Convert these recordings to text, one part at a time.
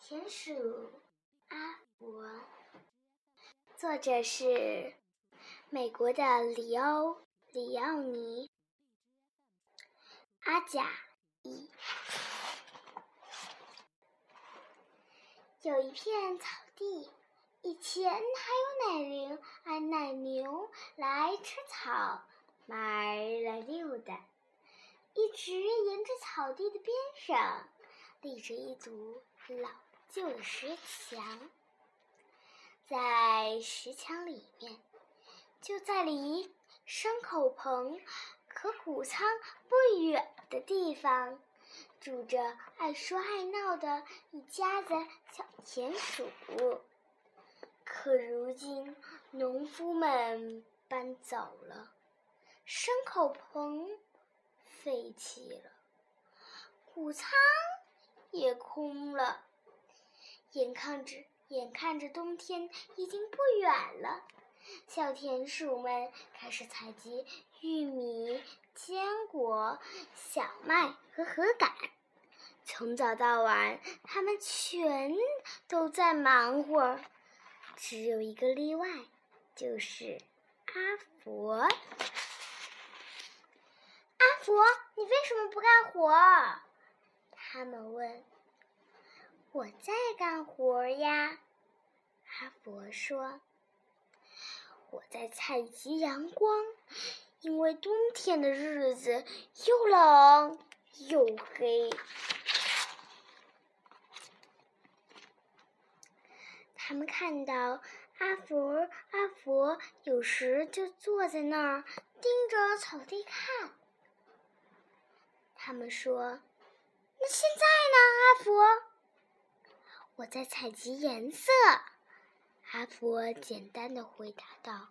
田鼠阿伯，作者是美国的里欧里奥尼阿贾译。有一片草地，以前还有奶牛啊奶牛来吃草，马儿来溜达。一直沿着草地的边上，立着一堵老旧的石墙。在石墙里面，就在离牲口棚和谷仓不远的地方，住着爱说爱闹的一家子小田鼠。可如今，农夫们搬走了，牲口棚。废弃了，谷仓也空了。眼看着，眼看着冬天已经不远了，小田鼠们开始采集玉米、坚果、小麦和禾秆。从早到晚，他们全都在忙活。只有一个例外，就是阿佛。阿佛，你为什么不干活？他们问。我在干活呀，阿佛说。我在采集阳光，因为冬天的日子又冷又黑。他们看到阿佛，阿佛有时就坐在那儿盯着草地看。他们说：“那现在呢，阿佛？”我在采集颜色。阿佛简单的回答道：“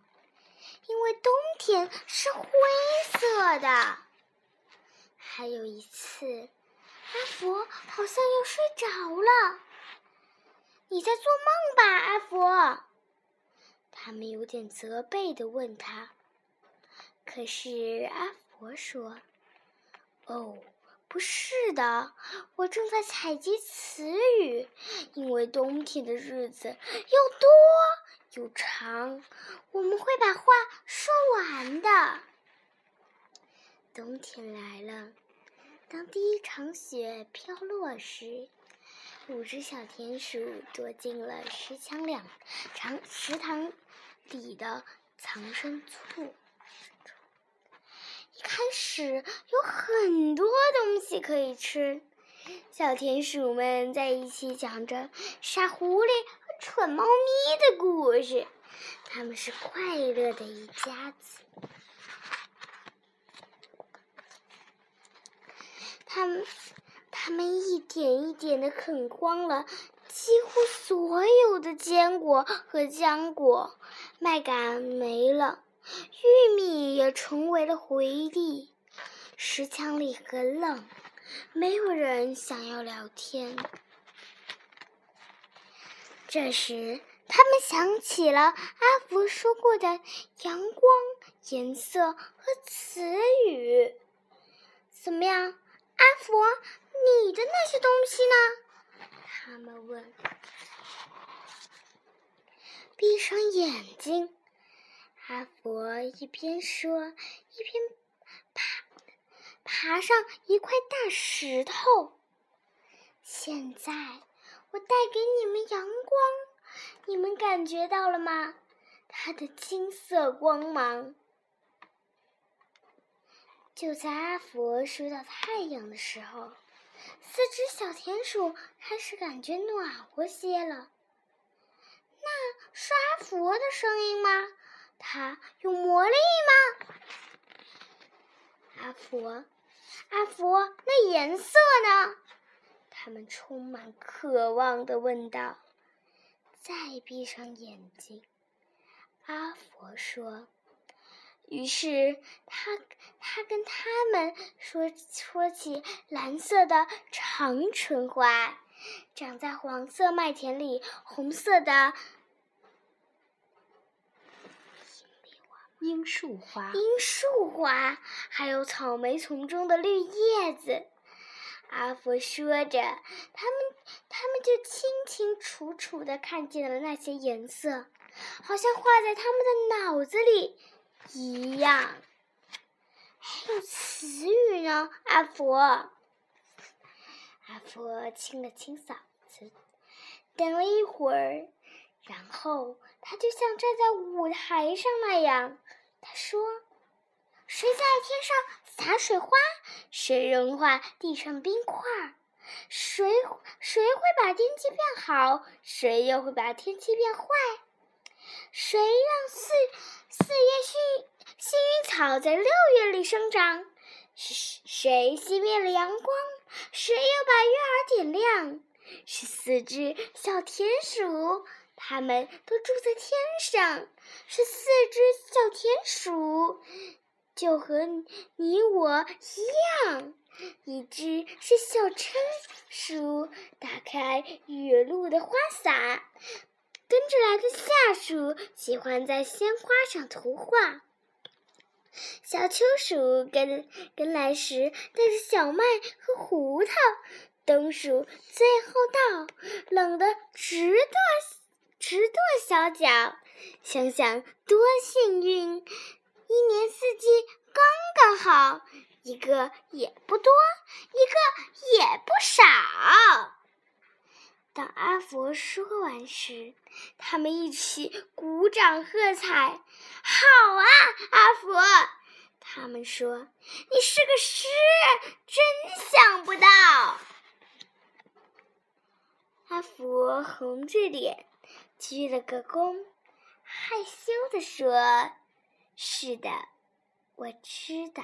因为冬天是灰色的。”还有一次，阿佛好像又睡着了。你在做梦吧，阿佛？他们有点责备的问他。可是阿佛说。哦，不是的，我正在采集词语，因为冬天的日子又多又长，我们会把话说完的。冬天来了，当第一场雪飘落时，五只小田鼠躲进了石墙两长池塘里的藏身处。一开始有很多东西可以吃，小田鼠们在一起讲着傻狐狸和蠢猫咪的故事，他们是快乐的一家子。他们，他们一点一点的啃光了几乎所有的坚果和浆果，麦秆没了。玉米也成为了回忆。石墙里很冷，没有人想要聊天。这时，他们想起了阿福说过的阳光、颜色和词语。怎么样，阿福，你的那些东西呢？他们问。闭上眼睛。阿佛一边说，一边爬爬上一块大石头。现在我带给你们阳光，你们感觉到了吗？它的金色光芒。就在阿佛说到太阳的时候，四只小田鼠开始感觉暖和些了。那是阿佛的声音吗？它有魔力吗？阿佛，阿佛，那颜色呢？他们充满渴望的问道。再闭上眼睛，阿佛说。于是他他跟他们说说起蓝色的长春花，长在黄色麦田里，红色的。罂粟花，罂粟花，还有草莓丛中的绿叶子。阿佛说着，他们他们就清清楚楚的看见了那些颜色，好像画在他们的脑子里一样。还有词语呢，阿佛。阿佛清了清嗓子，等了一会儿，然后他就像站在舞台上那样，他说。谁在天上洒水花？谁融化地上冰块？谁谁会把天气变好？谁又会把天气变坏？谁让四四叶幸幸运草在六月里生长？是谁熄灭了阳光？谁又把月儿点亮？是四只小田鼠，它们都住在天上。是四只小田鼠。就和你我一样，一只是小椿鼠，打开雨露的花洒；跟着来的夏鼠喜欢在鲜花上涂画；小秋鼠跟跟来时带着小麦和胡桃；冬鼠最后到，冷得直跺直跺小脚。想想多幸运！一年四季刚刚好，一个也不多，一个也不少。当阿佛说完时，他们一起鼓掌喝彩。好啊，阿佛！他们说：“你是个诗，真想不到。”阿佛红着脸，鞠了个躬，害羞地说。是的，我知道。